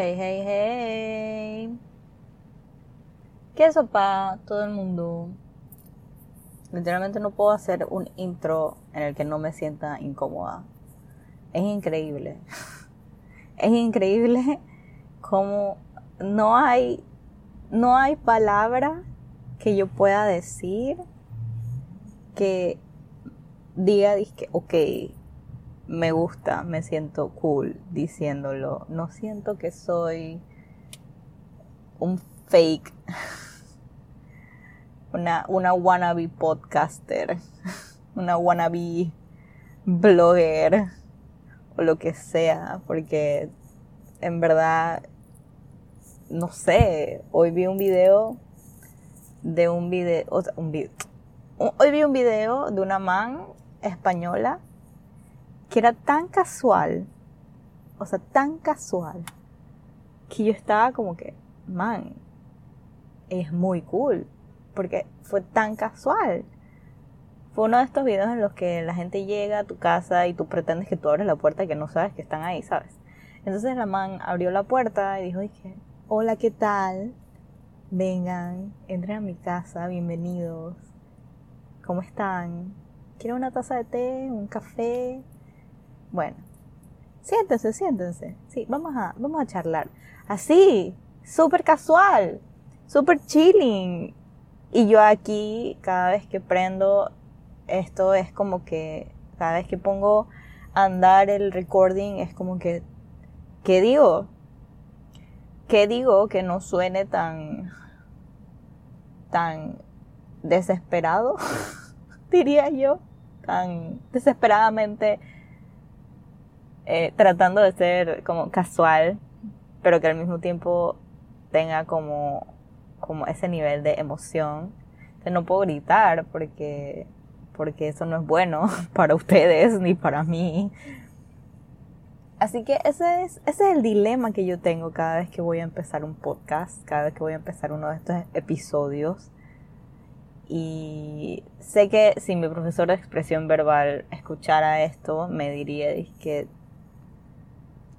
Hey, hey, hey. ¿Qué sopa todo el mundo? Literalmente no puedo hacer un intro en el que no me sienta incómoda. Es increíble. Es increíble cómo no hay no hay palabra que yo pueda decir que diga que ok, me gusta, me siento cool diciéndolo. No siento que soy un fake, una, una wannabe podcaster, una wannabe blogger o lo que sea, porque en verdad, no sé, hoy vi un video de un video, un video, hoy vi un video de una man española que era tan casual, o sea, tan casual, que yo estaba como que, man, es muy cool, porque fue tan casual. Fue uno de estos videos en los que la gente llega a tu casa y tú pretendes que tú abres la puerta que no sabes que están ahí, ¿sabes? Entonces la man abrió la puerta y dijo, dije, hola, ¿qué tal? Vengan, entren a mi casa, bienvenidos. ¿Cómo están? ¿Quieren una taza de té? ¿Un café? Bueno, siéntense, siéntense. Sí, vamos a, vamos a charlar. Así, súper casual, súper chilling. Y yo aquí, cada vez que prendo esto, es como que, cada vez que pongo a andar el recording, es como que, ¿qué digo? ¿Qué digo que no suene tan, tan desesperado? diría yo, tan desesperadamente eh, tratando de ser como casual, pero que al mismo tiempo tenga como, como ese nivel de emoción. Entonces no puedo gritar porque, porque eso no es bueno para ustedes ni para mí. Así que ese es, ese es el dilema que yo tengo cada vez que voy a empezar un podcast, cada vez que voy a empezar uno de estos episodios. Y sé que si mi profesor de expresión verbal escuchara esto, me diría que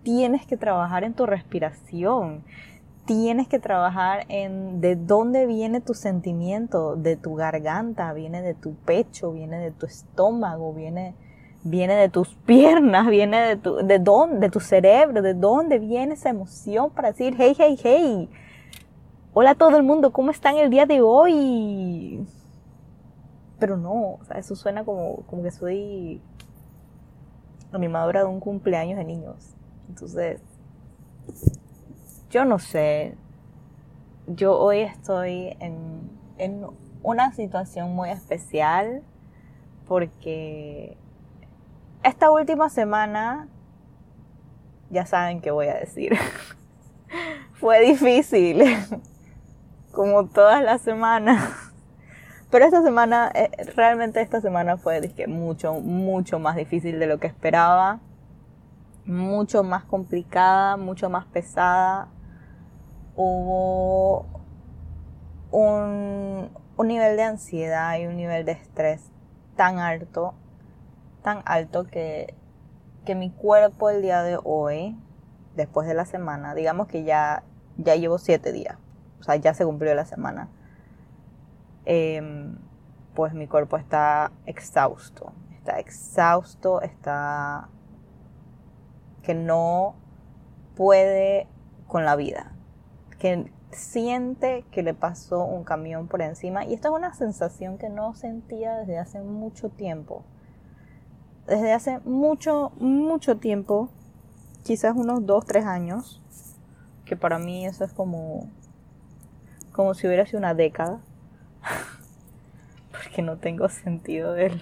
tienes que trabajar en tu respiración, tienes que trabajar en de dónde viene tu sentimiento, de tu garganta, viene de tu pecho, viene de tu estómago, viene, viene de tus piernas, viene de tu, de dónde, de tu cerebro, de dónde viene esa emoción para decir, hey, hey, hey, hola a todo el mundo, ¿cómo están el día de hoy? Pero no, o sea, eso suena como, como que soy animadora de un cumpleaños de niños. Entonces, yo no sé. Yo hoy estoy en, en una situación muy especial porque esta última semana, ya saben qué voy a decir, fue difícil, como todas las semanas. Pero esta semana, eh, realmente esta semana fue dije, mucho, mucho más difícil de lo que esperaba mucho más complicada, mucho más pesada. Hubo un, nivel de ansiedad y un nivel de estrés tan alto, tan alto que, que mi cuerpo el día de hoy, después de la semana, digamos que ya, ya llevo siete días, o sea, ya se cumplió la semana, em, pues mi cuerpo está exhausto, está exhausto, está que no puede con la vida, que siente que le pasó un camión por encima y esta es una sensación que no sentía desde hace mucho tiempo. Desde hace mucho, mucho tiempo, quizás unos dos, tres años, que para mí eso es como, como si hubiera sido una década, porque no tengo sentido del,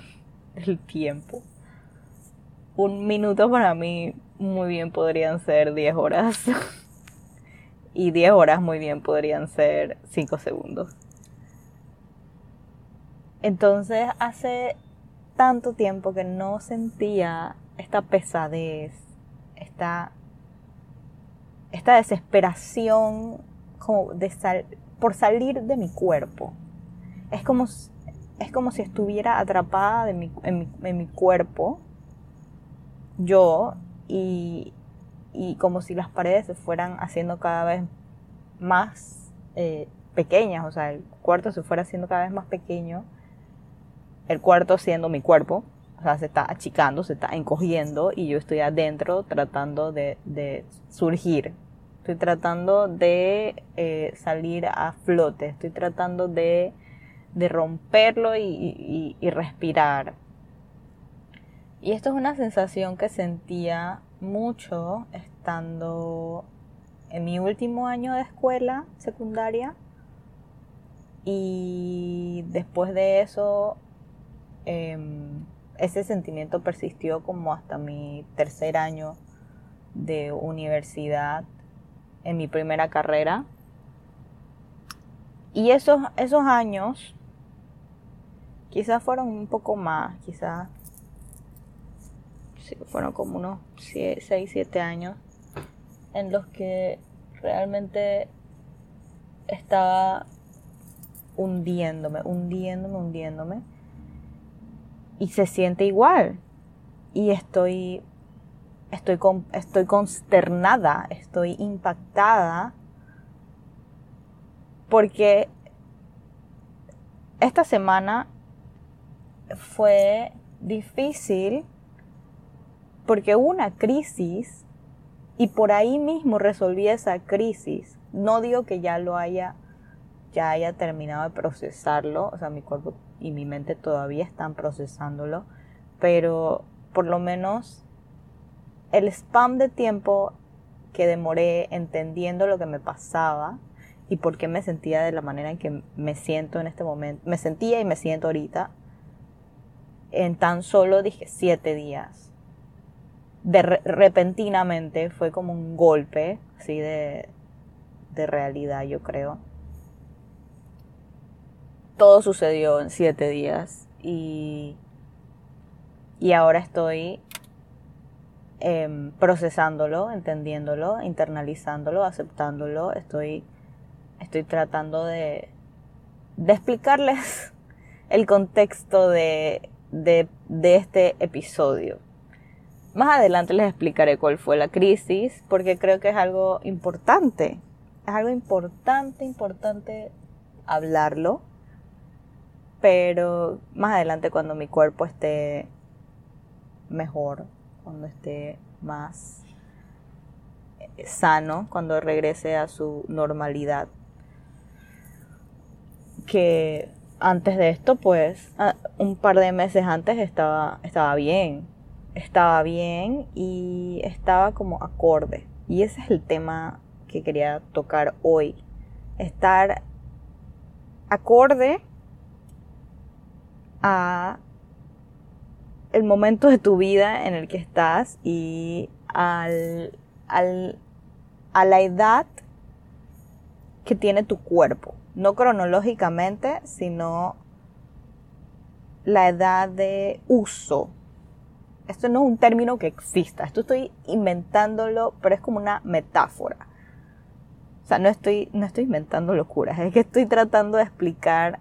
del tiempo. Un minuto para mí muy bien podrían ser 10 horas. y 10 horas muy bien podrían ser 5 segundos. Entonces hace tanto tiempo que no sentía esta pesadez, esta, esta desesperación como de por salir de mi cuerpo. Es como, es como si estuviera atrapada en, mi, en mi cuerpo, yo, y, y como si las paredes se fueran haciendo cada vez más eh, pequeñas, o sea, el cuarto se fuera haciendo cada vez más pequeño, el cuarto siendo mi cuerpo, o sea, se está achicando, se está encogiendo y yo estoy adentro tratando de, surgir, estoy tratando de eh, salir a flote, estoy tratando de, romperlo y respirar. Y esto es una sensación que sentía mucho estando en mi último año de escuela secundaria. Y después de eso em, ese sentimiento persistió como hasta mi tercer año de universidad en mi primera carrera. Y esos, esos años quizás fueron un poco más, quizás fueron como unos 6, 7 años en los que realmente estaba hundiéndome, hundiéndome, hundiéndome. Y se siente igual. Y estoy, estoy, estoy consternada, estoy impactada. Porque esta semana fue difícil porque hubo una crisis y por ahí mismo resolví esa crisis. No digo que ya lo haya, ya haya terminado de procesarlo, o sea, mi cuerpo y mi mente todavía están procesándolo, pero por lo menos el spam de tiempo que demoré entendiendo lo que me pasaba y por qué me sentía de la manera en que me siento en este momento, me sentía y me siento ahorita, en tan solo dije siete días de repentinamente fue como un golpe, así de, de realidad, yo creo. Todo sucedió en siete días y, y ahora estoy em, procesándolo, entendiéndolo, internalizándolo, aceptándolo. Estoy, estoy tratando de, de explicarles el contexto de, de, de este episodio. Más adelante les explicaré cuál fue la crisis, porque creo que es algo importante. Es algo importante, importante hablarlo. Pero más adelante cuando mi cuerpo esté mejor, cuando esté más sano, cuando regrese a su normalidad. Que antes de esto, pues, un par de meses antes estaba, estaba bien estaba bien y estaba como acorde. Y ese es el tema que quería tocar hoy. Estar acorde a el momento de tu vida en el que estás y al, al, a la edad que tiene tu cuerpo. No cronológicamente, sino la edad de uso esto no es un término que exista, esto estoy inventándolo, pero es como una metáfora. O sea, no estoy, no estoy inventando locuras, es que estoy tratando de explicar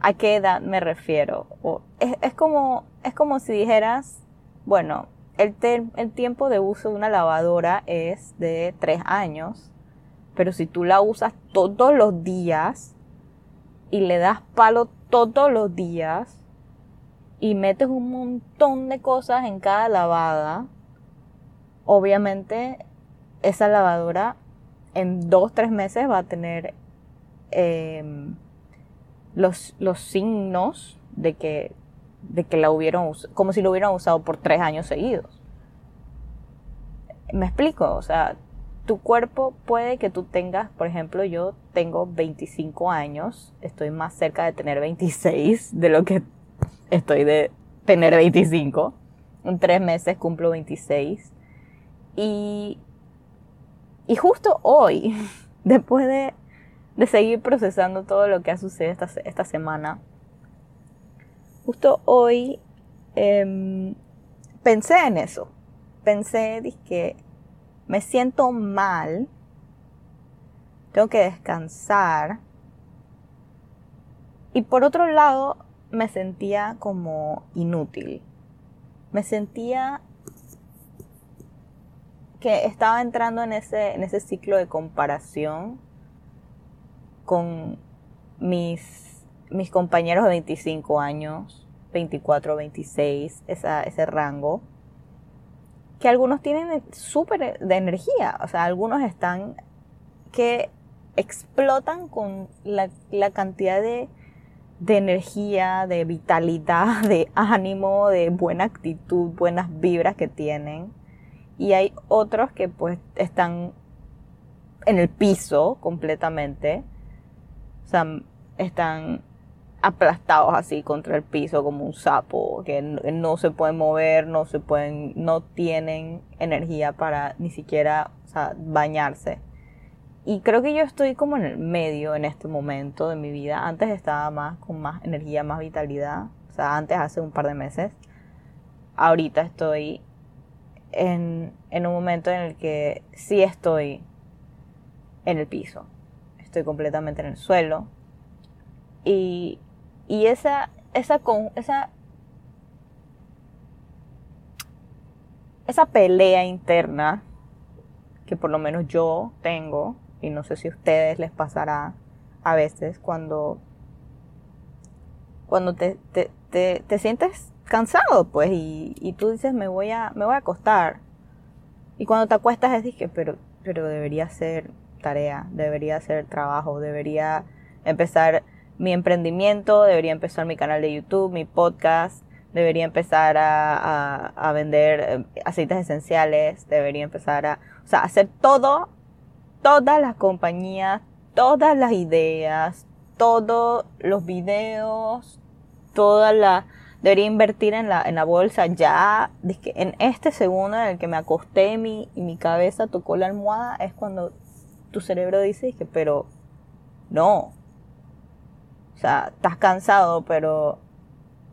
a qué edad me refiero. O es, como, es como si dijeras, bueno, el, el tiempo de uso de una lavadora es de tres años, pero si tú la usas todos los días y le das palo todos los días, y metes un montón de cosas en cada lavada, obviamente esa lavadora en dos, tres meses va a tener em, los, los signos de que, de que la hubieron como si lo hubieran usado por tres años seguidos. Me explico, o sea, tu cuerpo puede que tú tengas, por ejemplo, yo tengo 25 años, estoy más cerca de tener 26 de lo que estoy de tener 25. En tres meses cumplo 26. Y, y justo hoy, después de, de, seguir procesando todo lo que ha sucedido esta, esta semana, justo hoy em, pensé en eso. Pensé que me siento mal, tengo que descansar. Y por otro lado, me sentía como inútil. Me sentía que estaba entrando en ese, en ese ciclo de comparación con mis, mis compañeros de 25 años, 24, 26, esa, ese rango, que algunos tienen súper de energía, o sea, algunos están que explotan con la, la cantidad de, de energía, de vitalidad, de ánimo, de buena actitud, buenas vibras que tienen. Y hay otros que pues están en el piso completamente. O sea, están aplastados así contra el piso como un sapo, que no, se pueden mover, no se pueden, no tienen energía para ni siquiera bañarse. Y creo que yo estoy como en el medio en este momento de mi vida. Antes estaba más con más energía, más vitalidad. O sea, antes hace un par de meses. Ahorita estoy en, en un momento en el que sí estoy en el piso. Estoy completamente en el suelo. Y, y esa, esa, esa, esa pelea interna que por lo menos yo tengo y no sé si a ustedes les pasará a veces cuando, cuando te, te, te, sientes cansado, pues, y, y, tú dices, me voy, a, me voy a acostar. Y cuando te acuestas es que, pero, pero debería ser tarea, debería ser trabajo, debería empezar mi emprendimiento, debería empezar mi canal de YouTube, mi podcast, debería empezar a, a, a vender eh, aceites esenciales, debería empezar a, o sea, hacer todo todas las compañías, todas las ideas, todos los videos, toda la... Debería invertir en la, en la bolsa ya, en este segundo en el que me acosté y mi, y mi cabeza tocó la almohada, es cuando tu cerebro dice que, pero no. O sea, estás cansado, pero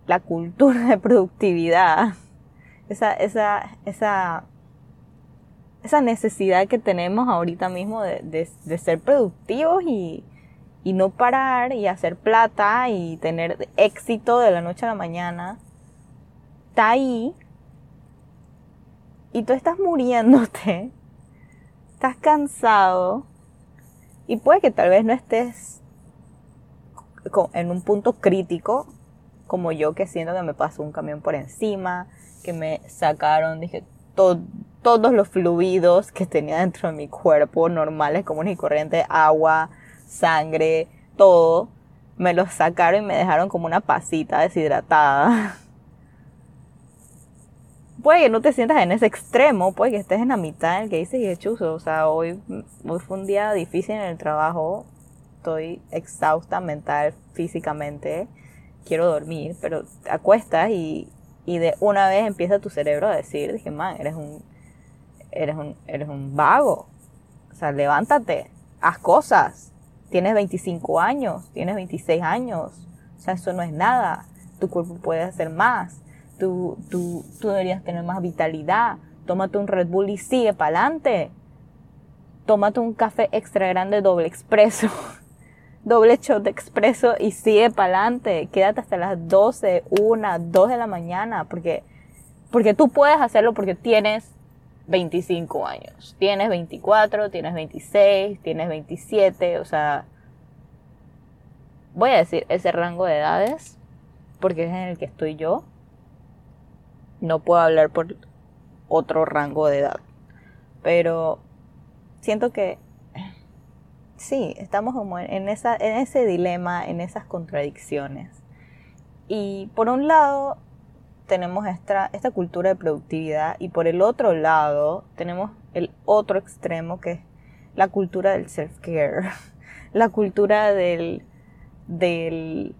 la cultura de productividad, esa, esa, esa esa necesidad que tenemos ahorita mismo de, ser productivos y, y, no parar y hacer plata y tener éxito de la noche a la mañana, está ahí y tú estás muriéndote, estás cansado y puede que tal vez no estés en un punto crítico como yo que siento que me pasó un camión por encima, que me sacaron, dije, todo todos los fluidos que tenía dentro de mi cuerpo, normales, comunes y corrientes, agua, sangre, todo, me los sacaron y me dejaron como una pasita deshidratada. Puede que no te sientas en ese extremo, puede que estés en la mitad en el que dices, chuzo, o sea, hoy, hoy fue un día difícil en el trabajo, estoy exhausta mental, físicamente, quiero dormir, pero te acuestas y, y de una vez empieza tu cerebro a decir, dije, man, eres un eres un, eres un vago. O sea, levántate, haz cosas. Tienes 25 años, tienes 26 años. O sea, eso no es nada. Tu cuerpo puede hacer más. Tú, tú, tú deberías tener más vitalidad. Tómate un Red Bull y sigue para adelante. Tómate un café extra grande doble expreso. doble shot de expreso y sigue para adelante. Quédate hasta las 12, 1, 2 de la mañana. Porque, porque tú puedes hacerlo porque tienes 25 años. Tienes 24, tienes 26, tienes 27, o sea, voy a decir ese rango de edades porque es en el que estoy yo. No puedo hablar por otro rango de edad. Pero siento que sí, estamos como en, en ese dilema, en esas contradicciones. Y por un lado, tenemos esta, esta cultura de productividad y por el otro lado tenemos el otro extremo que es la cultura del self-care, la cultura del, del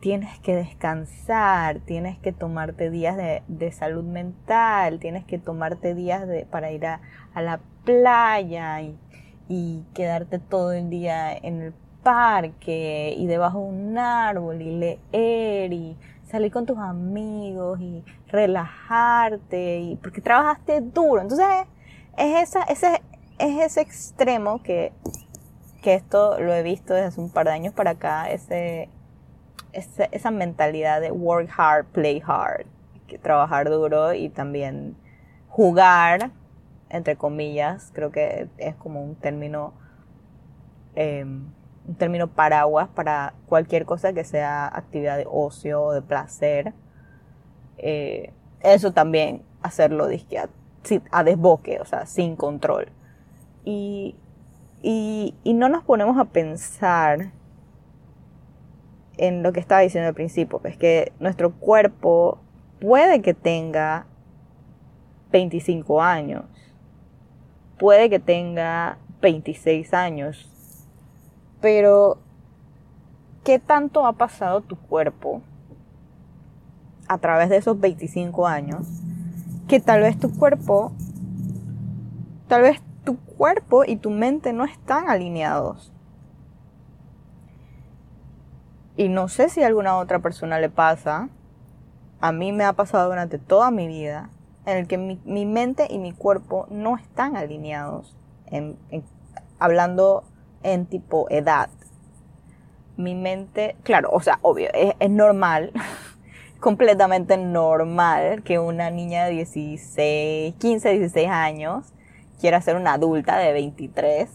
tienes que descansar, tienes que tomarte días de, de salud mental, tienes que tomarte días de, para ir a, a la playa y, y, quedarte todo el día en el parque y debajo de un árbol y leer y salir con tus amigos y relajarte y porque trabajaste duro. Entonces es esa, ese, es ese extremo que, que esto lo he visto desde hace un par de años para acá, ese, esa mentalidad de work hard, play hard, que trabajar duro y también jugar entre comillas, creo que es como un término, em, un término paraguas para cualquier cosa que sea actividad de ocio o de placer. Eh, eso también hacerlo a, a desboque, o sea, sin control. Y, y, y no nos ponemos a pensar en lo que estaba diciendo al principio, pues que nuestro cuerpo puede que tenga 25 años, puede que tenga 26 años, pero ¿qué tanto ha pasado tu cuerpo a través de esos 25 años? Que tal vez tu cuerpo, tal vez tu cuerpo y tu mente no están alineados. Y no sé si a alguna otra persona le pasa. A mí me ha pasado durante toda mi vida en el que mi, mente y mi cuerpo no están alineados. hablando en tipo edad. Mi mente, claro, o sea, obvio, es, normal, completamente normal que una niña de 16, 15, 16 años quiera ser una adulta de 23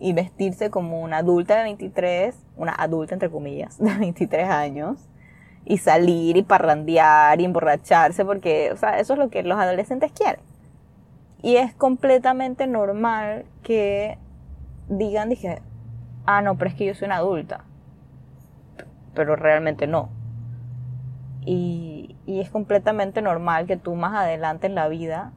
y vestirse como una adulta de 23, una adulta entre comillas, de 23 años, y salir y parrandear y emborracharse, porque, o sea, eso es lo que los adolescentes quieren. Y es completamente normal que digan, dije, ah, no, pero es que yo soy una adulta. Pero realmente no. Y, y es completamente normal que tú más adelante en la vida,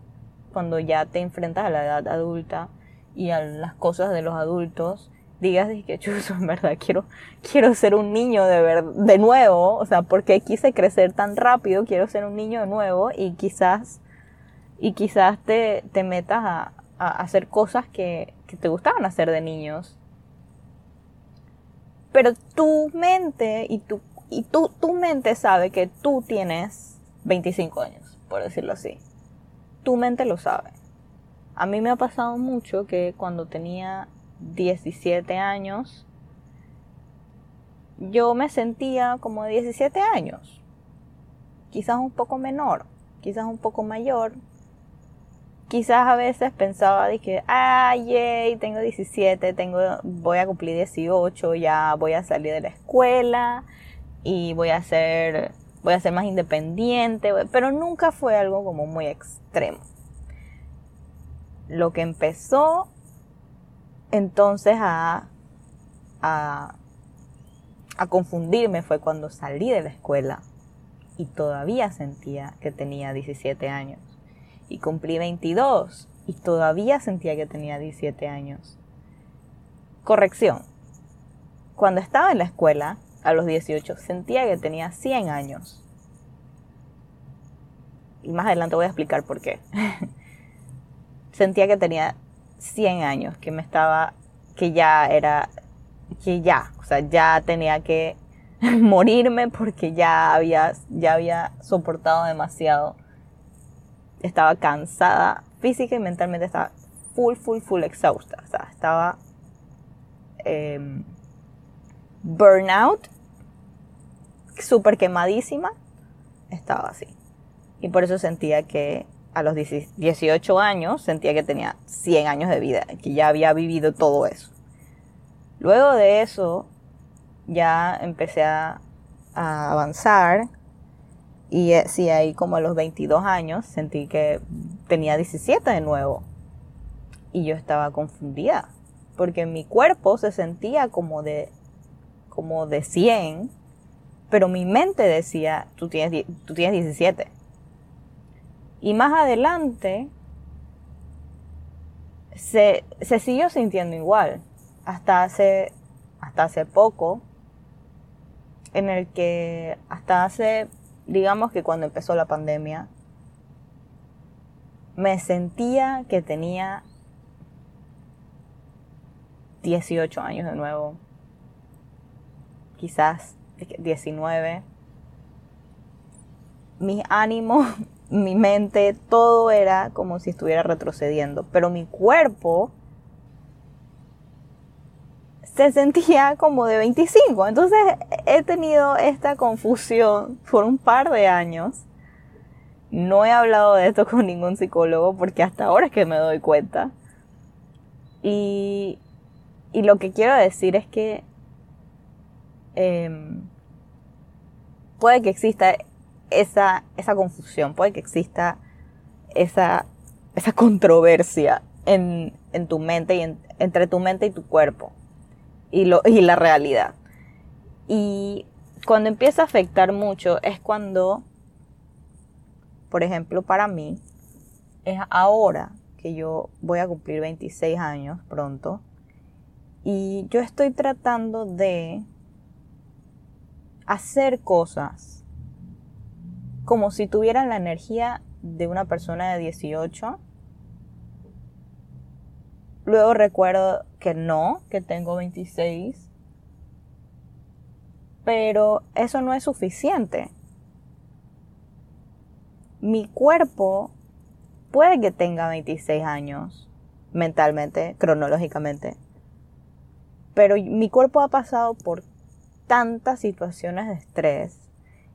cuando ya te enfrentas a la edad adulta, y a las cosas de los adultos, digas que chuzo, en verdad quiero, quiero ser un niño de, ver, de nuevo, o sea, porque quise crecer tan rápido, quiero ser un niño de nuevo y quizás, y quizás te, te metas a, a, hacer cosas que, que te gustaban hacer de niños. Pero tu mente y tu, y tu, tu mente sabe que tú tienes 25 años, por decirlo así. Tu mente lo sabe. A mí me ha pasado mucho que cuando tenía 17 años, yo me sentía como de 17 años. Quizás un poco menor, quizás un poco mayor. Quizás a veces pensaba de que, ay, tengo 17, tengo, voy a cumplir 18, ya voy a salir de la escuela y voy a ser, voy a ser más independiente, pero nunca fue algo como muy extremo lo que empezó entonces a, a, confundirme fue cuando salí de la escuela y todavía sentía que tenía 17 años. Y cumplí 22 y todavía sentía que tenía 17 años. Corrección. Cuando estaba en la escuela, a los 18, sentía que tenía 100 años. Y más adelante voy a explicar por qué. sentía que tenía 100 años, que me estaba, que ya era, que ya, o sea, ya tenía que morirme porque ya había, ya había soportado demasiado. Estaba cansada, física y mentalmente estaba full, full, full exhausta. O sea, estaba em, burnout, súper quemadísima. Estaba así. Y por eso sentía que a los 18 años sentía que tenía 100 años de vida, que ya había vivido todo eso. Luego de eso ya empecé a, avanzar y eh, sí, ahí como a los 22 años sentí que tenía 17 de nuevo. Y yo estaba confundida, porque mi cuerpo se sentía como de, como de 100, pero mi mente decía, tú tienes, tú tienes 17 y más adelante se, siguió sintiendo igual. Hasta hace, hasta hace poco, en el que hasta hace, digamos que cuando empezó la pandemia, me sentía que tenía 18 años de nuevo, quizás 19. Mis ánimos mi mente, todo era como si estuviera retrocediendo, pero mi cuerpo se sentía como de 25. Entonces he tenido esta confusión por un par de años No he hablado de esto con ningún psicólogo porque hasta ahora es que me doy cuenta. Y, lo que quiero decir es que em, puede que exista esa, esa confusión, puede que exista esa, esa controversia en, en tu mente y entre tu mente y tu cuerpo y, lo, y la realidad. Y cuando empieza a afectar mucho es cuando, por ejemplo, para mí, es ahora que yo voy a cumplir 26 años pronto y yo estoy tratando de hacer cosas como si tuvieran la energía de una persona de 18. Luego recuerdo que no, que tengo 26. Pero eso no es suficiente. Mi cuerpo puede que tenga 26 años mentalmente, cronológicamente. Pero mi cuerpo ha pasado por tantas situaciones de estrés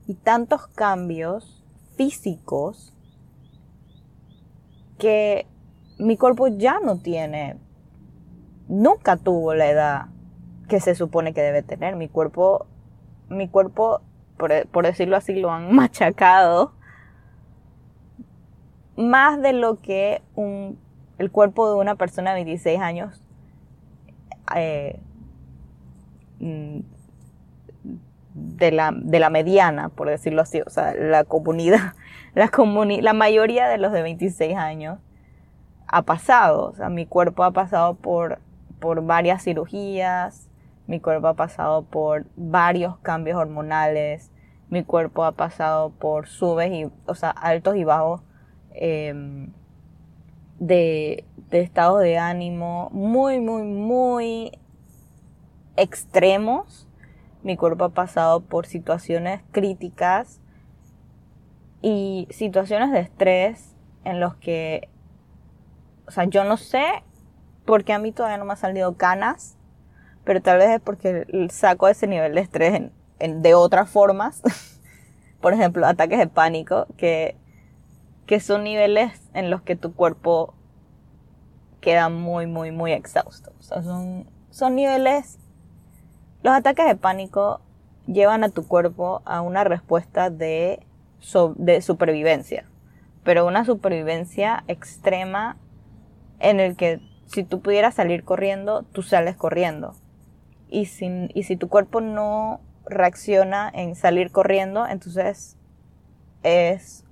y tantos cambios físicos que mi cuerpo ya no tiene, nunca tuvo la edad que se supone que debe tener. Mi cuerpo, mi cuerpo, por, decirlo así, lo han machacado más de lo que un, el cuerpo de una persona de 26 años eh, mm, de la, de la mediana, por decirlo así, o sea, la comunidad, la, la mayoría de los de 26 años ha pasado, o sea, mi cuerpo ha pasado por, por varias cirugías, mi cuerpo ha pasado por varios cambios hormonales, mi cuerpo ha pasado por subes y, o sea, altos y bajos em, de, de estados de ánimo muy, muy, muy extremos. Mi cuerpo ha pasado por situaciones críticas y situaciones de estrés en los que, o sea, yo no sé por qué a mí todavía no me han salido canas, pero tal vez es porque saco ese nivel de estrés en, de otras formas. por ejemplo, ataques de pánico, que, que son niveles en los que tu cuerpo queda muy, muy, muy exhausto. O sea, son, son niveles los ataques de pánico llevan a tu cuerpo a una respuesta de, de supervivencia, pero una supervivencia extrema en el que si tú pudieras salir corriendo, tú sales corriendo. Y, sin, y si tu cuerpo no reacciona en salir corriendo, entonces es,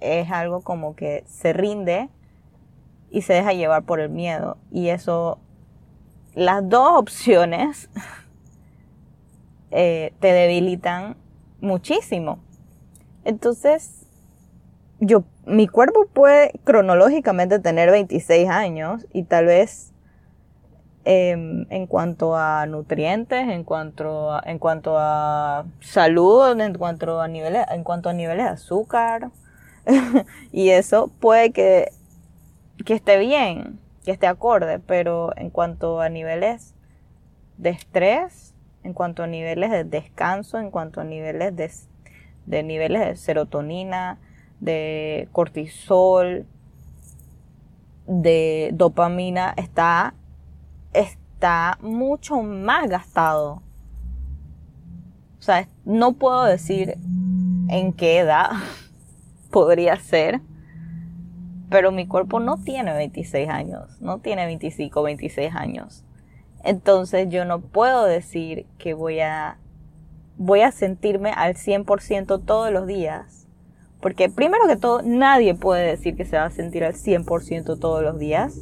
es algo como que se rinde y se deja llevar por el miedo. Y eso, las dos opciones eh, te debilitan muchísimo. Entonces, yo, mi cuerpo puede cronológicamente tener 26 años y tal vez em, en cuanto a nutrientes, en cuanto a, en cuanto a salud, en cuanto a niveles, en cuanto a niveles de azúcar y eso puede que, que esté bien, que esté acorde, pero en cuanto a niveles de estrés, en cuanto a niveles de descanso, en cuanto a niveles de, niveles de serotonina, de cortisol, de dopamina, está, está mucho más gastado. O sea, no puedo decir en qué edad podría ser, pero mi cuerpo no tiene 26 años, no tiene 25, 26 años. Entonces yo no puedo decir que voy a, voy a sentirme al 100% todos los días. Porque primero que todo, nadie puede decir que se va a sentir al 100% todos los días.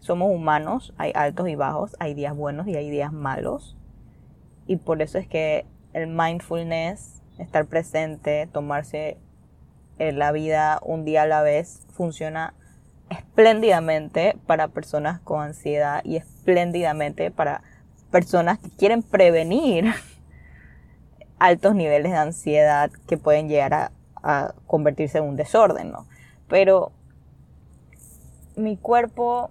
Somos humanos, hay altos y bajos, hay días buenos y hay días malos. Y por eso es que el mindfulness, estar presente, tomarse la vida un día a la vez, funciona espléndidamente para personas con ansiedad y espléndidamente para personas que quieren prevenir altos niveles de ansiedad que pueden llegar a, convertirse en un desorden, ¿no? Pero mi cuerpo,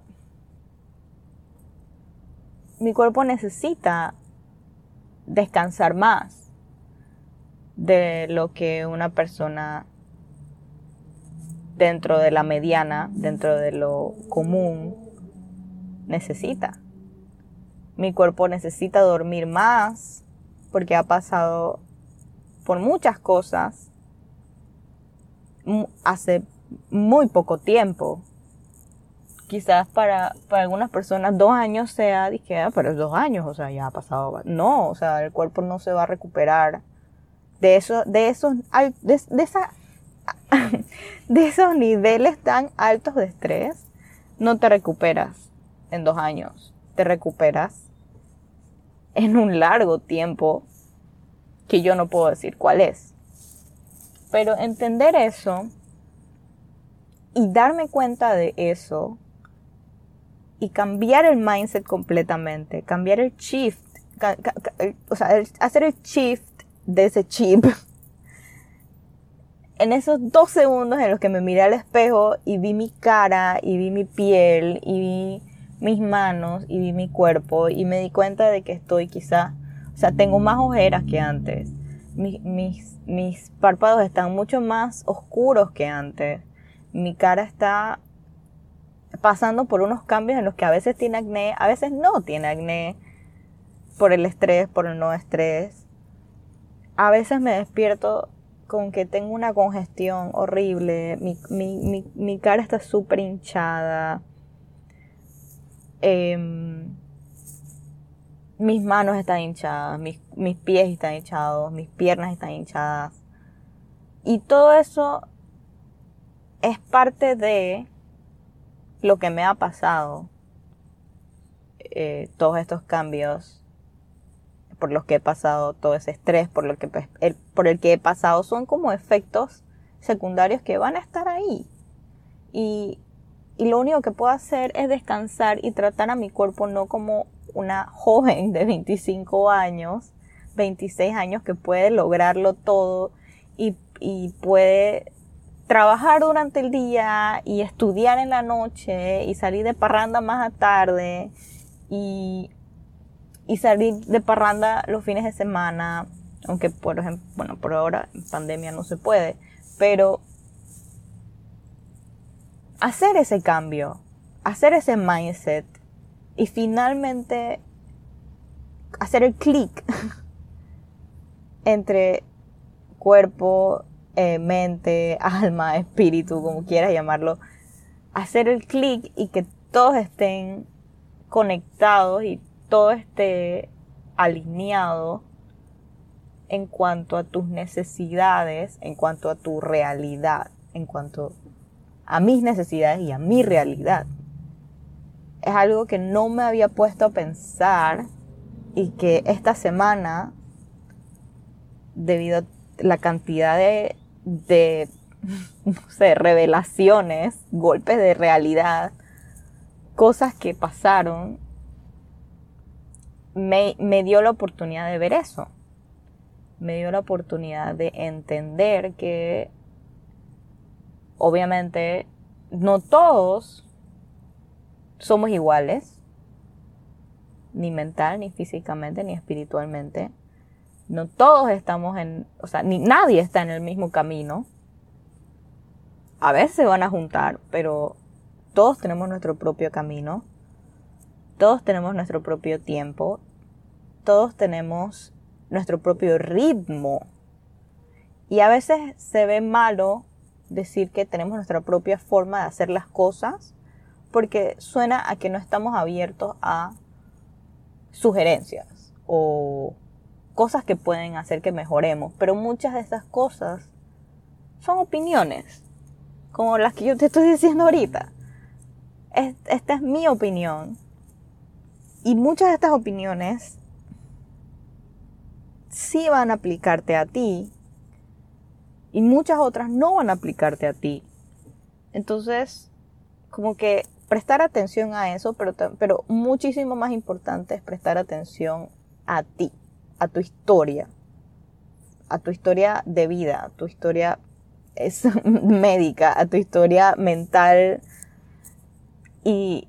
mi cuerpo necesita descansar más, de lo que una persona dentro de la mediana, dentro de lo común, necesita. Mi cuerpo necesita dormir más porque ha pasado por muchas cosas hace muy poco tiempo. Quizás para, para algunas personas dos años sea, dije, ah, pero es dos años, o sea, ya ha pasado. No, o sea, el cuerpo no se va a recuperar de, eso, de, esos, de, de, esa, de esos niveles tan altos de estrés. No te recuperas en dos años, te recuperas en un largo tiempo que yo no puedo decir cuál es. Pero entender eso y darme cuenta de eso y cambiar el mindset completamente, cambiar el shift, o sea, hacer el shift de ese chip. En esos dos segundos en los que me miré al espejo y vi mi cara y vi mi piel y vi mis manos y vi mi cuerpo y me di cuenta de que estoy quizá, o sea, tengo más ojeras que antes. Mis, mis, mis párpados están mucho más oscuros que antes mi cara está pasando por unos cambios en los que a veces tiene acné, a veces no tiene acné, por el estrés, por el no estrés. A veces me despierto con que tengo una congestión horrible, mi, cara está súper hinchada, em, mis manos están hinchadas, mis, mis pies están hinchados, mis piernas están hinchadas. Y todo eso es parte de lo que me ha pasado, eh, todos estos cambios por los que he pasado, todo ese estrés por, que, por el que he pasado, son como efectos secundarios que van a estar ahí. Y, y lo único que puedo hacer es descansar y tratar a mi cuerpo no como una joven de 25 años, 26 años que puede lograrlo todo y, puede trabajar durante el día y estudiar en la noche y salir de parranda más tarde y, y salir de parranda los fines de semana, aunque por ejemplo, bueno, por ahora en pandemia no se puede, pero hacer ese cambio, hacer ese mindset y finalmente hacer el clic entre cuerpo, eh, mente, alma, espíritu, como quieras llamarlo, hacer el clic y que todos estén conectados y todo esté alineado en cuanto a tus necesidades, en cuanto a tu realidad, en cuanto a mis necesidades y a mi realidad. Es algo que no me había puesto a pensar y que esta semana, debido a la cantidad de de, no sé, revelaciones, golpes de realidad, cosas que pasaron, me, me dio la oportunidad de ver eso. Me dio la oportunidad de entender que obviamente no todos somos iguales, ni mental, ni físicamente, ni espiritualmente. No todos estamos en, o sea, ni nadie está en el mismo camino. A veces se van a juntar, pero todos tenemos nuestro propio camino. Todos tenemos nuestro propio tiempo. Todos tenemos nuestro propio ritmo. Y a veces se ve malo decir que tenemos nuestra propia forma de hacer las cosas porque suena a que no estamos abiertos a sugerencias o cosas que pueden hacer que mejoremos, pero muchas de esas cosas son opiniones, como las que yo te estoy diciendo ahorita. esta es mi opinión. Y muchas de estas opiniones sí van a aplicarte a ti y muchas otras no van a aplicarte a ti. Entonces, como que prestar atención a eso, pero, pero muchísimo más importante es prestar atención a ti a tu historia, a tu historia de vida, a tu historia es médica, a tu historia mental y,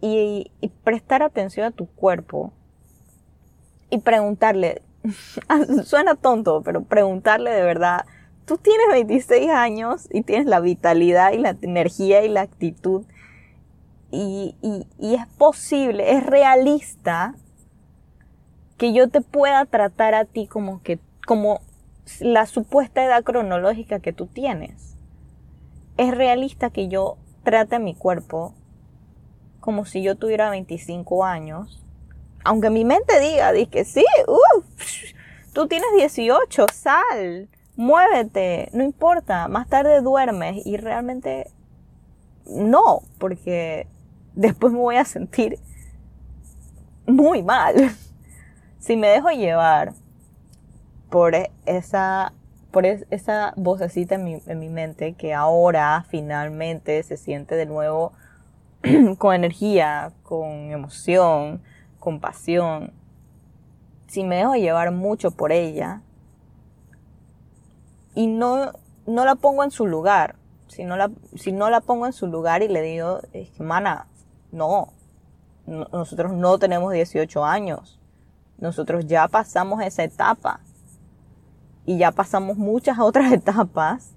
y, prestar atención a tu cuerpo y preguntarle, suena tonto, pero preguntarle de verdad, tú tienes 26 años y tienes la vitalidad y la energía y la actitud y, y es posible, es realista que yo te pueda tratar a ti como que, como la supuesta edad cronológica que tú tienes. Es realista que yo trate a mi cuerpo como si yo tuviera 25 años. Aunque mi mente diga, que sí, tú tienes 18, sal, muévete, no importa, más tarde duermes y realmente no, porque después me voy a sentir muy mal. Si me dejo llevar por esa, por esa vocecita en mi, en mi mente que ahora finalmente se siente de nuevo con energía, con emoción, con pasión, si me dejo llevar mucho por ella y no, no la pongo en su lugar, si no, la, si no la pongo en su lugar y le digo, mana, no, nosotros no tenemos 18 años, nosotros ya pasamos esa etapa y ya pasamos muchas otras etapas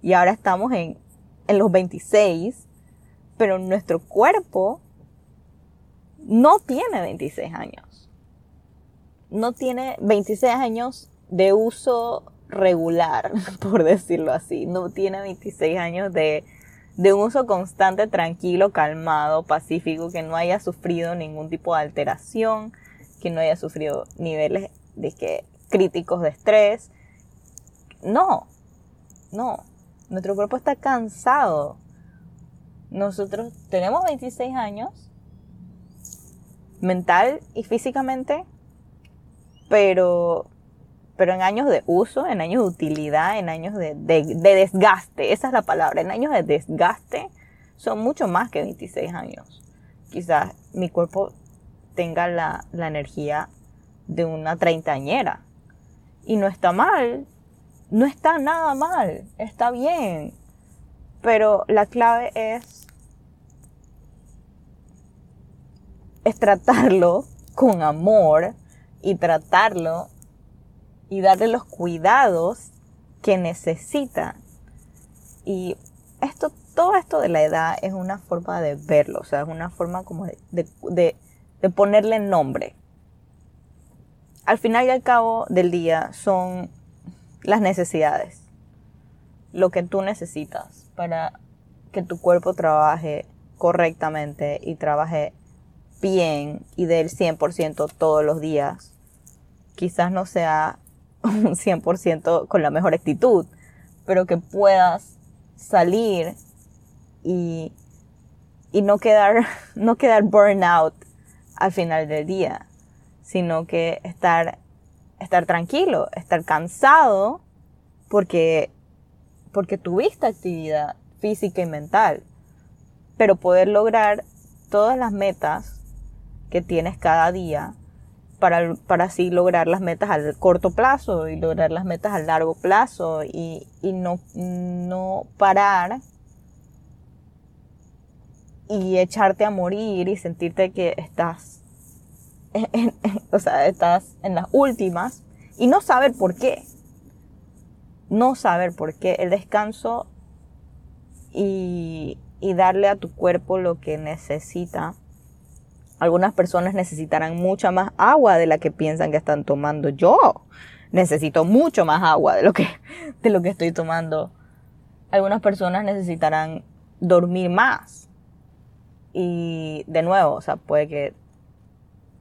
y ahora estamos en, en los 26, pero nuestro cuerpo no tiene 26 años. No tiene 26 años de uso regular, por decirlo así. No tiene 26 años de, de un uso constante, tranquilo, calmado, pacífico, que no haya sufrido ningún tipo de alteración, que no haya sufrido niveles de que, críticos de estrés. No, no. Nuestro cuerpo está cansado. Nosotros tenemos 26 años, mental y físicamente, pero, pero en años de uso, en años de utilidad, en años de, de, desgaste, esa es la palabra, en años de desgaste, son mucho más que 26 años. Quizás mi cuerpo tenga la energía de una treintañera. Y no está mal, no está nada mal, está bien. Pero la clave es, es tratarlo con amor y tratarlo y darle los cuidados que necesita. Y esto, todo esto de la edad es una forma de verlo, o sea, es una forma como de, de de ponerle nombre. Al final y al cabo del día son las necesidades, lo que tú necesitas para que tu cuerpo trabaje correctamente y trabaje bien y del 100% todos los días. Quizás no sea un 100% con la mejor actitud, pero que puedas salir y, y no quedar, no quedar burnout al final del día, sino que estar, estar tranquilo, estar cansado porque, porque tuviste actividad física y mental, pero poder lograr todas las metas que tienes cada día para, para, así lograr las metas al corto plazo y lograr las metas al largo plazo y, y no, no parar y echarte a morir y sentirte que estás, en, o sea, estás en las últimas y no saber por qué. No saber por qué. El descanso y, y darle a tu cuerpo lo que necesita. Algunas personas necesitarán mucha más agua de la que piensan que están tomando. Yo necesito mucho más agua de lo que, de lo que estoy tomando. Algunas personas necesitarán dormir más y de nuevo, o sea, puede que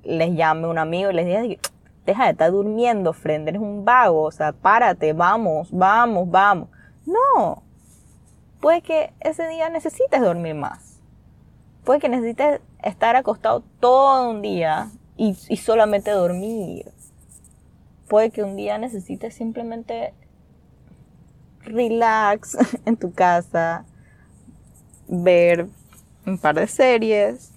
les llame un amigo y les diga, deja de estar durmiendo, friend, eres un vago, o sea, párate, vamos, vamos, vamos. No, puede que ese día necesites dormir más. Puede que necesites estar acostado todo un día y, y solamente dormir. Puede que un día necesites simplemente relax en tu casa, ver un par de series,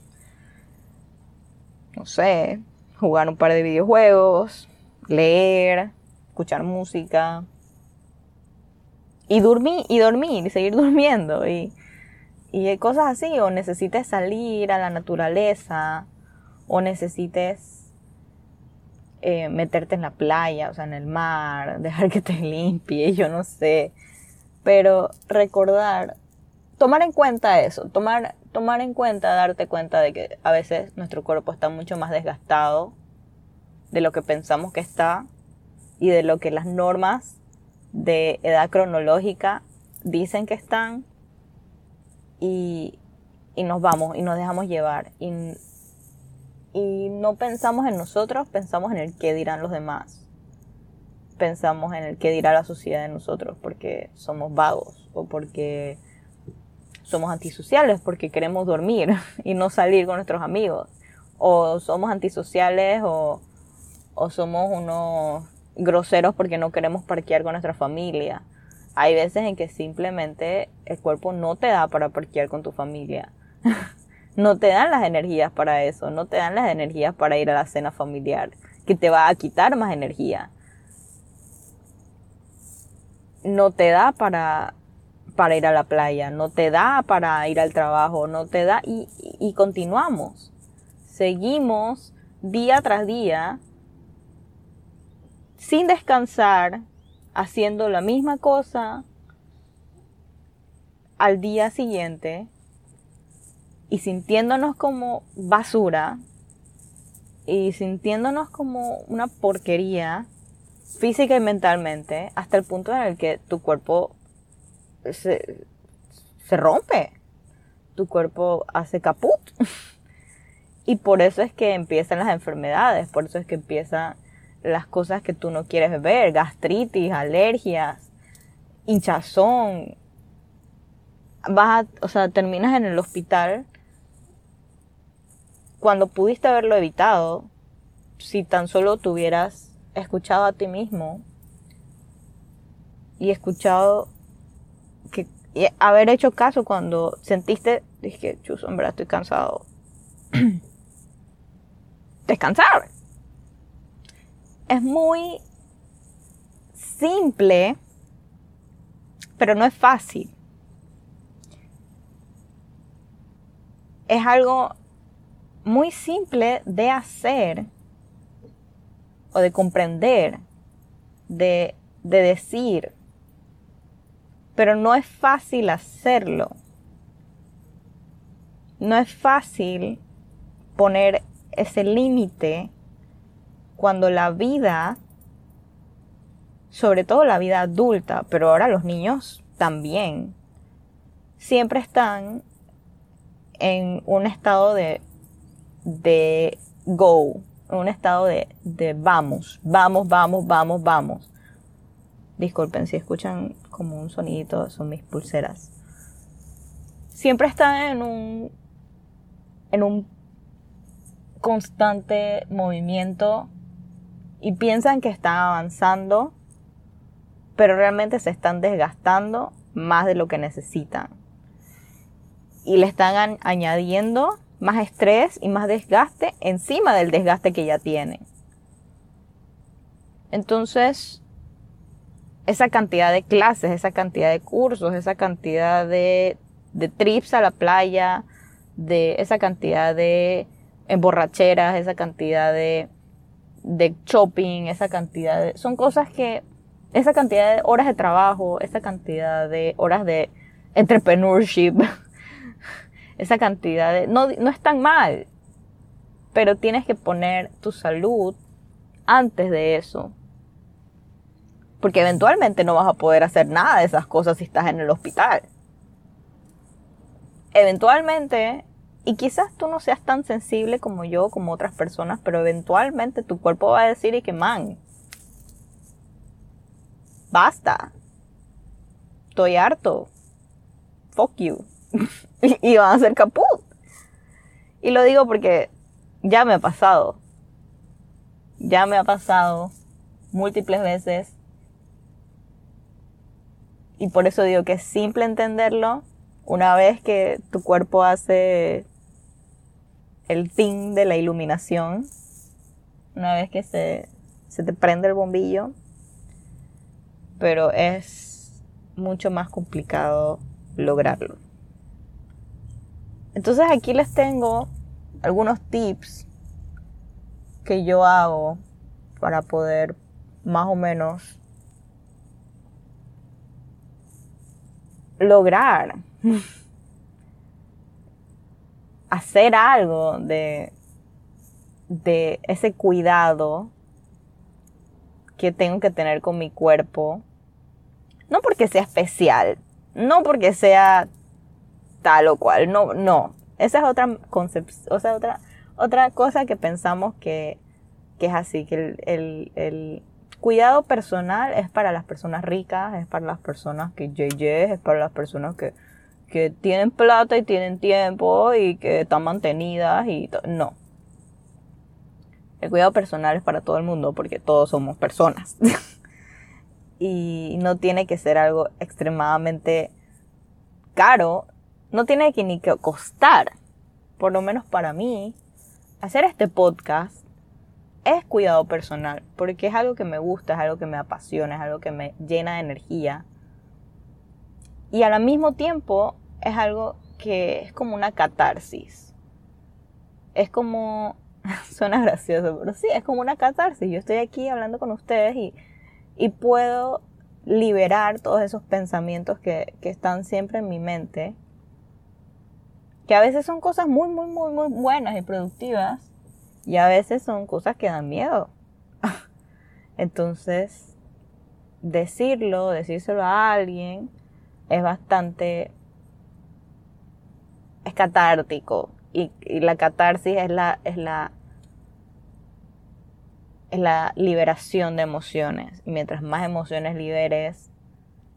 no sé, jugar un par de videojuegos, leer, escuchar música y dormir y dormir y seguir durmiendo y, y cosas así o necesites salir a la naturaleza o necesites eh, meterte en la playa, o sea, en el mar, dejar que te limpie, yo no sé. Pero recordar, tomar en cuenta eso, tomar, tomar en cuenta, darte cuenta de que a veces nuestro cuerpo está mucho más desgastado de lo que pensamos que está y de lo que las normas de edad cronológica dicen que están y, y nos vamos y nos dejamos llevar y, y no pensamos en nosotros, pensamos en el qué dirán los demás. Pensamos en el qué dirá la sociedad de nosotros porque somos vagos o porque somos antisociales porque queremos dormir y no salir con nuestros amigos. O somos antisociales o, o somos unos groseros porque no queremos parquear con nuestra familia. Hay veces en que simplemente el cuerpo no te da para parquear con tu familia. no te dan las energías para eso, no te dan las energías para ir a la cena familiar, que te va a quitar más energía. No te da para, para ir a la playa, no te da para ir al trabajo, no te da y, y continuamos. Seguimos día tras día sin descansar, haciendo la misma cosa al día siguiente y sintiéndonos como basura y sintiéndonos como una porquería física y mentalmente hasta el punto en el que tu cuerpo se, se rompe, tu cuerpo hace caput. y por eso es que empiezan las enfermedades, por eso es que empiezan las cosas que tú no quieres ver, gastritis, alergias, hinchazón. Vas o sea, terminas en el hospital cuando pudiste haberlo evitado si tan solo tuvieras escuchado a ti mismo y escuchado que haber hecho caso cuando sentiste, dije, chus, hombre, estoy cansado. Descansar es muy simple, pero no es fácil. Es algo muy simple de hacer o de comprender, de, de decir, pero no es fácil hacerlo. No es fácil poner ese límite cuando la vida, sobre todo la vida adulta, pero ahora los niños también, siempre están en un estado de, de go, en un estado de, de vamos, vamos, vamos, vamos, vamos. Disculpen si escuchan como un sonidito, son mis pulseras. Siempre están en un, en un constante movimiento y piensan que están avanzando, pero realmente se están desgastando más de lo que necesitan. Y le están añadiendo más estrés y más desgaste encima del desgaste que ya tienen. Entonces, esa cantidad de clases, esa cantidad de cursos, esa cantidad de, de trips a la playa, de esa cantidad de emborracheras, esa cantidad de de shopping, esa cantidad de... Son cosas que... Esa cantidad de horas de trabajo, esa cantidad de horas de entrepreneurship, esa cantidad de... No, no es tan mal, pero tienes que poner tu salud antes de eso. Porque eventualmente no vas a poder hacer nada de esas cosas si estás en el hospital. Eventualmente y quizás tú no seas tan sensible como yo, como otras personas, pero eventualmente tu cuerpo va a decir y que, man, basta. Estoy harto. Fuck you. y van a ser caput. Y lo digo porque ya me ha pasado. Ya me ha pasado múltiples veces. Y por eso digo que es simple entenderlo. Una vez que tu cuerpo hace el fin de la iluminación, una vez que se, se te prende el bombillo, pero es mucho más complicado lograrlo. Entonces aquí les tengo algunos tips que yo hago para poder más o menos lograr hacer algo de, de ese cuidado que tengo que tener con mi cuerpo. No porque sea especial, no porque sea tal o cual, no, no. Esa es otra concepción, o sea, otra, otra cosa que pensamos que, que es así, que el, el, el, cuidado personal es para las personas ricas, es para las personas que JJ, es para las personas que, que tienen plata y tienen tiempo y que están mantenidas y no. El cuidado personal es para todo el mundo porque todos somos personas. y no tiene que ser algo extremadamente caro, no tiene que ni que costar. Por lo menos para mí, hacer este podcast es cuidado personal, porque es algo que me gusta, es algo que me apasiona, es algo que me llena de energía. Y al mismo tiempo es algo que es como una catarsis. Es como, suena gracioso, pero sí, es como una catarsis. Yo estoy aquí hablando con ustedes y, y puedo liberar todos esos pensamientos que, que están siempre en mi mente, que a veces son cosas muy, muy, muy, muy buenas y productivas, y a veces son cosas que dan miedo. Entonces, decirlo, decírselo a alguien, es bastante... es catártico. Y, la catarsis es la, es la es la liberación de emociones. Y mientras más emociones liberes,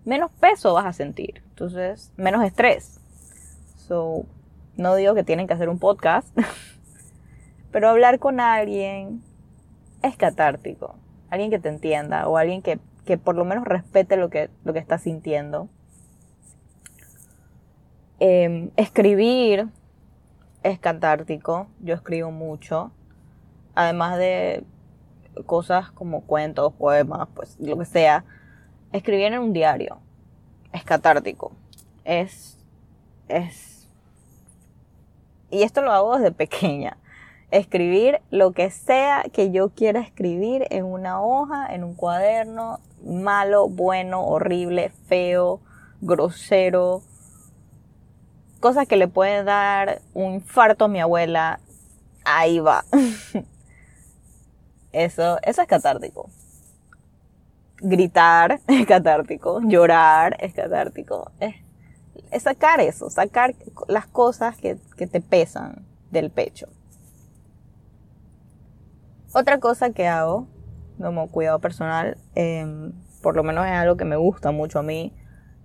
menos peso vas a sentir. Entonces, menos estrés. So, no digo que tienen que hacer un podcast, pero hablar con alguien es catártico. Alguien que te entienda o alguien que, que por lo menos respete lo que, lo que estás sintiendo. Em, escribir es catártico. Yo escribo mucho. Además de cosas como cuentos, poemas, pues lo que sea, escribir en un diario es catártico. Es, es, y esto lo hago desde pequeña. Escribir lo que sea que yo quiera escribir en una hoja, en un cuaderno, malo, bueno, horrible, feo, grosero, cosas que le pueden dar un infarto a mi abuela, ahí va. Eso, eso es catártico. Gritar es catártico. Llorar es catártico. Sacar eso, sacar las cosas que, te pesan del pecho. Otra cosa que hago como cuidado personal, em, por lo menos es algo que me gusta mucho a mí,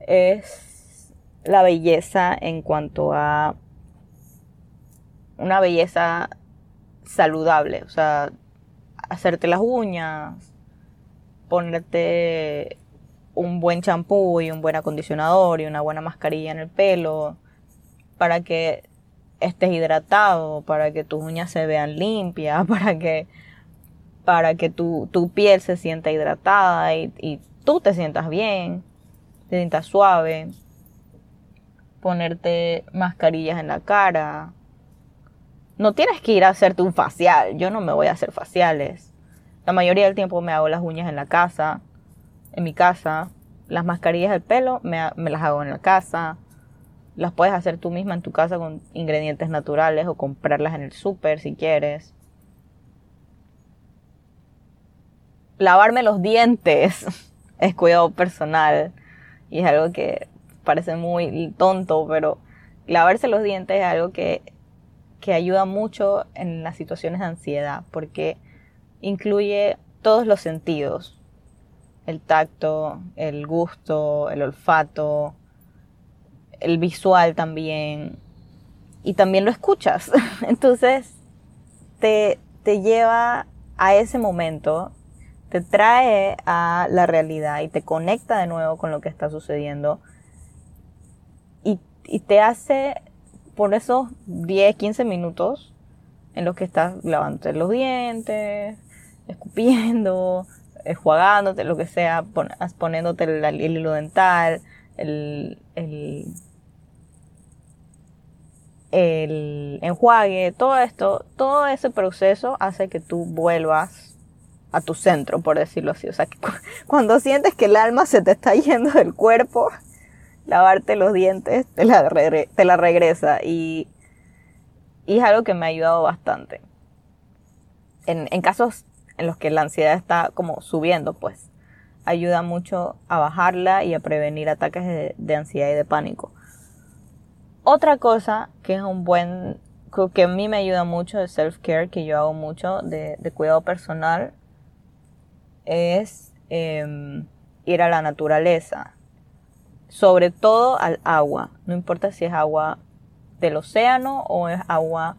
es la belleza en cuanto a una belleza saludable. O sea, hacerte las uñas, ponerte un buen champú y un buen acondicionador y una buena mascarilla en el pelo para que estés hidratado, para que tus uñas se vean limpias, para que, para que tu, tu piel se sienta hidratada y, y tú te sientas bien, te sientas suave, ponerte mascarillas en la cara, no tienes que ir a hacerte un facial. Yo no me voy a hacer faciales. La mayoría del tiempo me hago las uñas en la casa, en mi casa. Las mascarillas del pelo me, las hago en la casa. Las puedes hacer tú misma en tu casa con ingredientes naturales o comprarlas en el súper si quieres. Lavarme los dientes es cuidado personal y es algo que parece muy tonto, pero lavarse los dientes es algo que que ayuda mucho en las situaciones de ansiedad porque incluye todos los sentidos, el tacto, el gusto, el olfato, el visual también, y también lo escuchas. Entonces te, te lleva a ese momento, te trae a la realidad y te conecta de nuevo con lo que está sucediendo y, y te hace por esos 10, 15 minutos en los que estás lavándote los dientes, escupiendo, enjuagándote, lo que sea, poniéndote el, hilo dental, el, el, el enjuague, todo esto, todo ese proceso hace que tú vuelvas a tu centro, por decirlo así. O sea, que cuando sientes que el alma se te está yendo del cuerpo, lavarte los dientes te la, te la regresa. Y, y, es algo que me ha ayudado bastante. En, en casos en los que la ansiedad está como subiendo, pues ayuda mucho a bajarla y a prevenir ataques de, ansiedad y de pánico. Otra cosa que es un buen que a mí me ayuda mucho de self-care, que yo hago mucho de, cuidado personal, es em, ir a la naturaleza. Sobre todo al agua. No importa si es agua del océano o es agua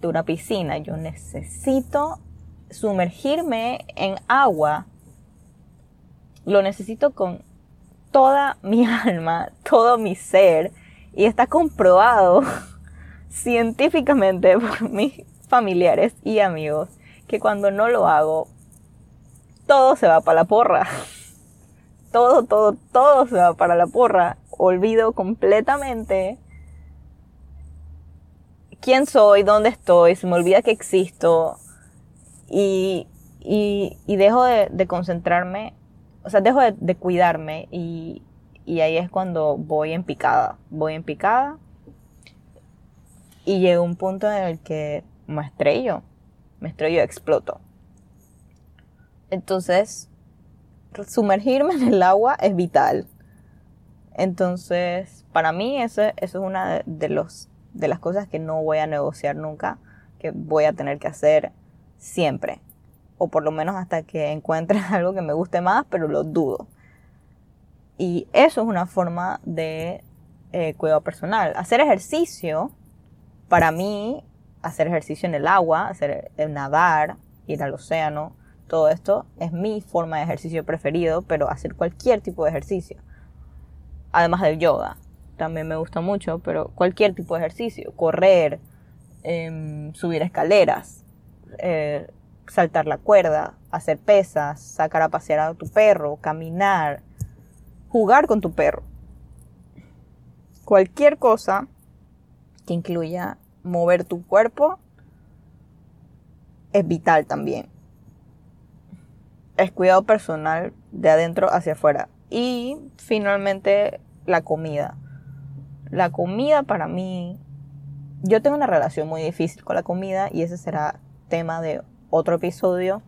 de una piscina. Yo necesito sumergirme en agua. Lo necesito con toda mi alma, todo mi ser. Y está comprobado científicamente por mis familiares y amigos que cuando no lo hago, todo se va para la porra. Todo, todo, todo se va para la porra. Olvido completamente quién soy, dónde estoy, se me olvida que existo y, y, dejo de, concentrarme, o sea, dejo de, cuidarme y, y ahí es cuando voy en picada. Voy en picada y llega un punto en el que me estrello, me estrello, exploto. Entonces, sumergirme en el agua es vital. Entonces, para mí eso, eso es una de, los, de las cosas que no voy a negociar nunca, que voy a tener que hacer siempre. O por lo menos hasta que encuentre algo que me guste más, pero lo dudo. Y eso es una forma de eh, cuidado personal. Hacer ejercicio para mí, hacer ejercicio en el agua, hacer eh, nadar, ir al océano, todo esto es mi forma de ejercicio preferido, pero hacer cualquier tipo de ejercicio. Además del yoga, también me gusta mucho, pero cualquier tipo de ejercicio, correr, em, subir escaleras, eh, saltar la cuerda, hacer pesas, sacar a pasear a tu perro, caminar, jugar con tu perro. Cualquier cosa que incluya mover tu cuerpo es vital también. Es cuidado personal de adentro hacia afuera. Y finalmente la comida. La comida para mí, yo tengo una relación muy difícil con la comida y ese será tema de otro episodio.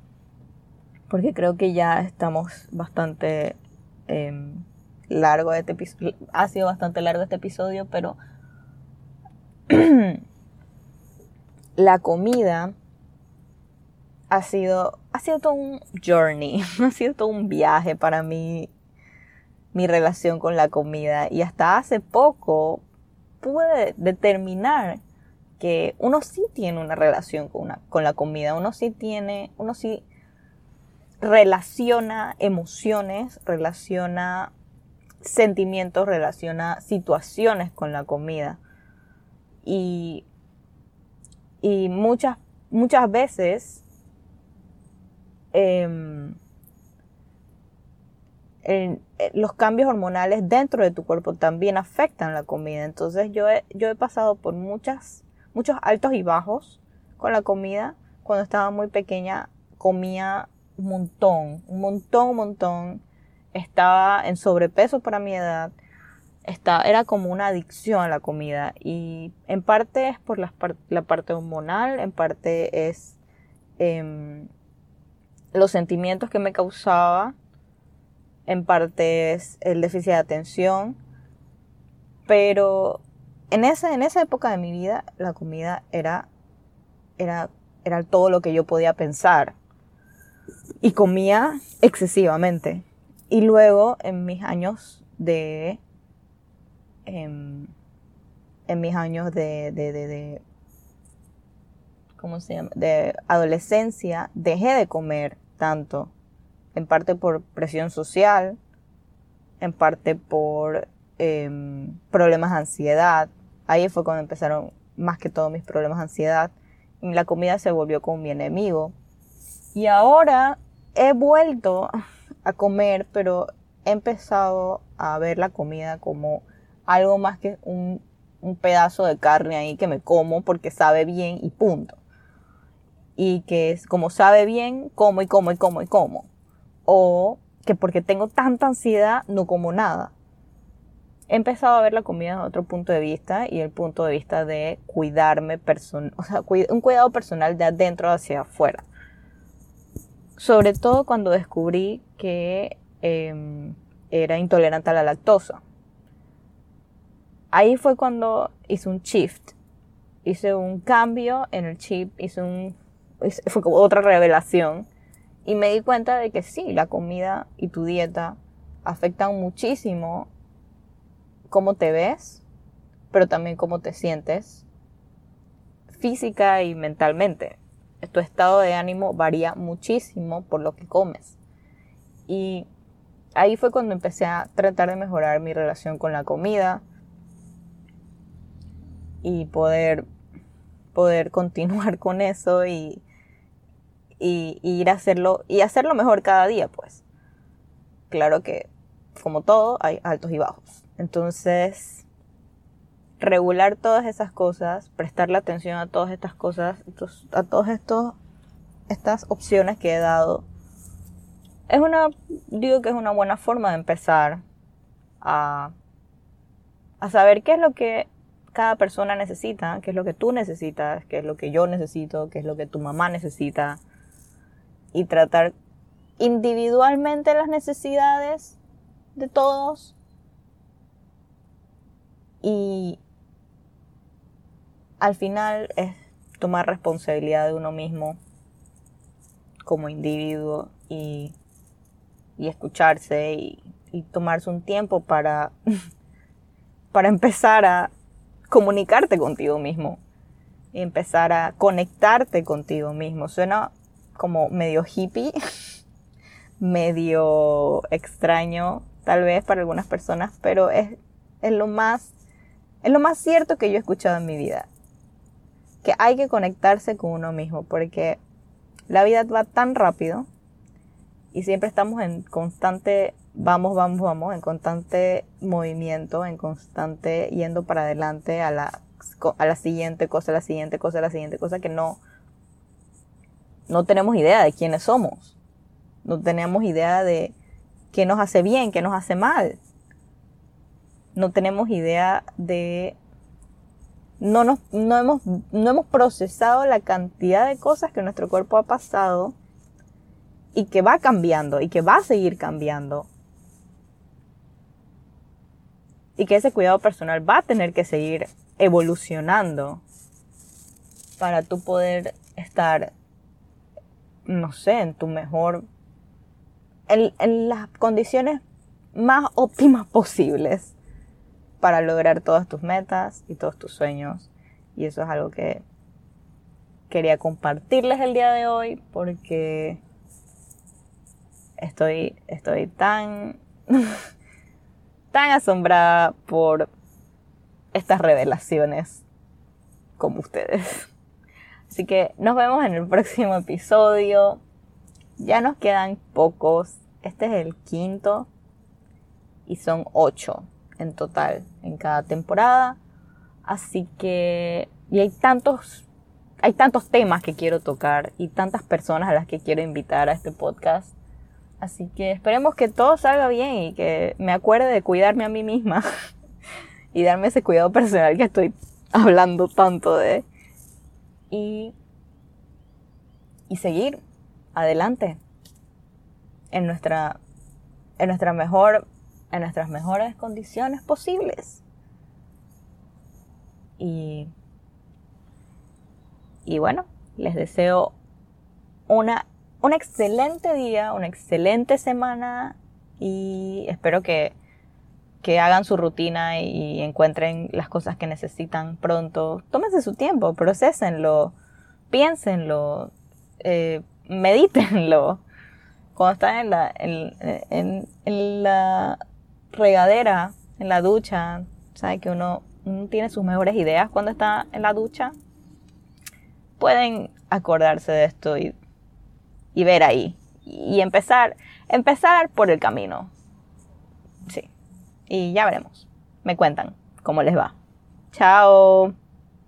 Porque creo que ya estamos bastante eh, largo este episodio. Ha sido bastante largo este episodio, pero la comida ha sido, ha sido todo un journey, ha sido todo un viaje para mí, mi relación con la comida. Y hasta hace poco pude determinar que uno sí tiene una relación con, una, con la comida, uno sí tiene, uno sí relaciona emociones, relaciona sentimientos, relaciona situaciones con la comida. Y y muchas, muchas veces em, los cambios hormonales dentro de tu cuerpo también afectan la comida. Entonces yo he, yo he pasado por muchas, muchos altos y bajos con la comida. Cuando estaba muy pequeña comía un montón, un montón, un montón. Estaba en sobrepeso para mi edad era como una adicción a la comida y en parte es por la, parte hormonal, en parte es em, los sentimientos que me causaba, en parte es el déficit de atención, pero en esa, en esa época de mi vida la comida era, era, era todo lo que yo podía pensar y comía excesivamente. Y luego en mis años de en, mis años de, de, de, ¿cómo se llama? de adolescencia dejé de comer tanto, en parte por presión social, en parte por em, problemas de ansiedad. Ahí fue cuando empezaron más que todo mis problemas de ansiedad. La comida se volvió como mi enemigo. Y ahora he vuelto a comer, pero he empezado a ver la comida como algo más que un, pedazo de carne ahí que me como porque sabe bien y punto. y que es como sabe bien, como y como y como y como. O que porque tengo tanta ansiedad no como nada. He empezado a ver la comida desde otro punto de vista y el punto de vista de cuidarme, o sea, un cuidado personal de adentro hacia afuera. Sobre todo cuando descubrí que em, era intolerante a la lactosa. Ahí fue cuando hice un shift, hice un cambio en el chip, hice un fue como otra revelación. Y me di cuenta de que sí, la comida y tu dieta afectan muchísimo cómo te ves, pero también cómo te sientes física y mentalmente. Tu estado de ánimo varía muchísimo por lo que comes. Y ahí fue cuando empecé a tratar de mejorar mi relación con la comida y poder, poder continuar con eso y, y, ir a hacerlo y hacerlo mejor cada día, pues. Claro que, como todo, hay altos y bajos. Entonces, regular todas esas cosas, prestarle atención a todas estas cosas, a todas estos, estas opciones que he dado, es una, digo que es una buena forma de empezar a, a saber qué es lo que cada persona necesita, qué es lo que tú necesitas, qué es lo que yo necesito, qué es lo que tu mamá necesita, y tratar individualmente las necesidades de todos y al final es tomar responsabilidad de uno mismo como individuo y, escucharse y, y, tomarse un tiempo para, para empezar a comunicarte contigo mismo y empezar a conectarte contigo mismo. Suena como medio hippie, medio extraño tal vez para algunas personas, pero es, es, lo más, es lo más cierto que yo he escuchado en mi vida. Que hay que conectarse con uno mismo porque la vida va tan rápido y siempre estamos en constante vamos, vamos, vamos, en constante movimiento, en constante yendo para adelante a la, a la siguiente cosa, a la siguiente cosa, la siguiente cosa que no, no tenemos idea de quiénes somos. No tenemos idea de qué nos hace bien, qué nos hace mal. No tenemos idea de... No, nos, no, hemos, no hemos procesado la cantidad de cosas que nuestro cuerpo ha pasado y que va cambiando y que va a seguir cambiando. Y que ese cuidado personal va a tener que seguir evolucionando para tú poder estar no sé, en tu mejor, en, las condiciones más óptimas posibles para lograr todas tus metas y todos tus sueños. Y eso es algo que quería compartirles el día de hoy porque estoy, estoy tan, tan asombrada por estas revelaciones como ustedes. Así que nos vemos en el próximo episodio. Ya nos quedan pocos. Este es el quinto. Y son ocho en total en cada temporada. Así que... Y hay tantos... Hay tantos temas que quiero tocar y tantas personas a las que quiero invitar a este podcast. Así que esperemos que todo salga bien y que me acuerde de cuidarme a mí misma y darme ese cuidado personal que estoy hablando tanto de y, y seguir adelante en nuestra, en nuestra mejor, en nuestras mejores condiciones posibles. Y, y bueno, les deseo una, un excelente día, una excelente semana y espero que que hagan su rutina y encuentren las cosas que necesitan pronto. Tómense su tiempo, procesenlo, piénsenlo, eh, medítenlo. Cuando están en la, en, la regadera, en la ducha, sabe que uno, tiene sus mejores ideas cuando está en la ducha. Pueden acordarse de esto y, y ver ahí. Y empezar, empezar por el camino. Sí y ya veremos. Me cuentan cómo les va. Chao.